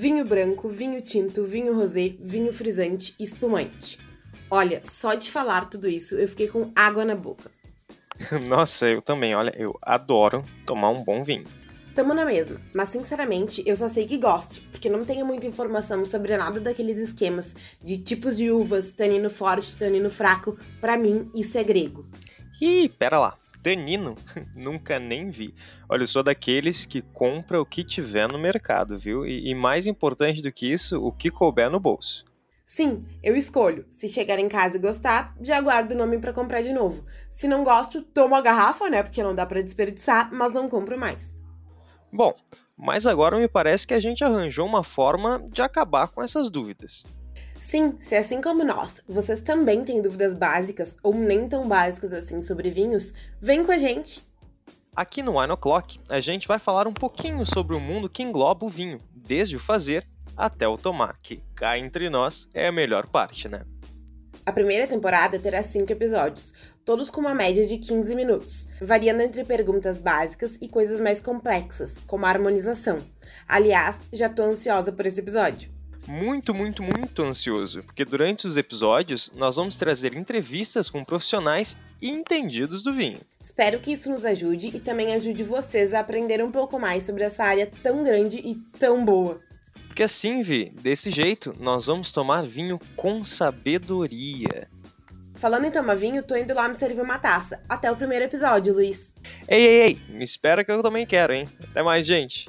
vinho branco, vinho tinto, vinho rosé, vinho frisante e espumante. Olha, só de falar tudo isso eu fiquei com água na boca. Nossa, eu também, olha, eu adoro tomar um bom vinho. Tamo na mesma, mas sinceramente eu só sei que gosto, porque não tenho muita informação sobre nada daqueles esquemas de tipos de uvas, tanino forte, tanino fraco. Para mim, isso é grego. Ih, pera lá. Tanino? Nunca nem vi. Olha, eu sou daqueles que compra o que tiver no mercado, viu? E, e mais importante do que isso, o que couber no bolso. Sim, eu escolho. Se chegar em casa e gostar, já guardo o nome para comprar de novo. Se não gosto, tomo a garrafa, né? Porque não dá para desperdiçar, mas não compro mais. Bom, mas agora me parece que a gente arranjou uma forma de acabar com essas dúvidas. Sim, se assim como nós, vocês também têm dúvidas básicas ou nem tão básicas assim sobre vinhos, vem com a gente! Aqui no Wine O'Clock, a gente vai falar um pouquinho sobre o mundo que engloba o vinho, desde o fazer até o tomar, que cá entre nós é a melhor parte, né? A primeira temporada terá cinco episódios, todos com uma média de 15 minutos, variando entre perguntas básicas e coisas mais complexas, como a harmonização. Aliás, já tô ansiosa por esse episódio muito, muito, muito ansioso, porque durante os episódios nós vamos trazer entrevistas com profissionais entendidos do vinho. Espero que isso nos ajude e também ajude vocês a aprender um pouco mais sobre essa área tão grande e tão boa. Porque assim, Vi, desse jeito, nós vamos tomar vinho com sabedoria. Falando em tomar vinho, tô indo lá me servir uma taça. Até o primeiro episódio, Luiz. Ei, ei, ei, me espera que eu também quero, hein? Até mais, gente.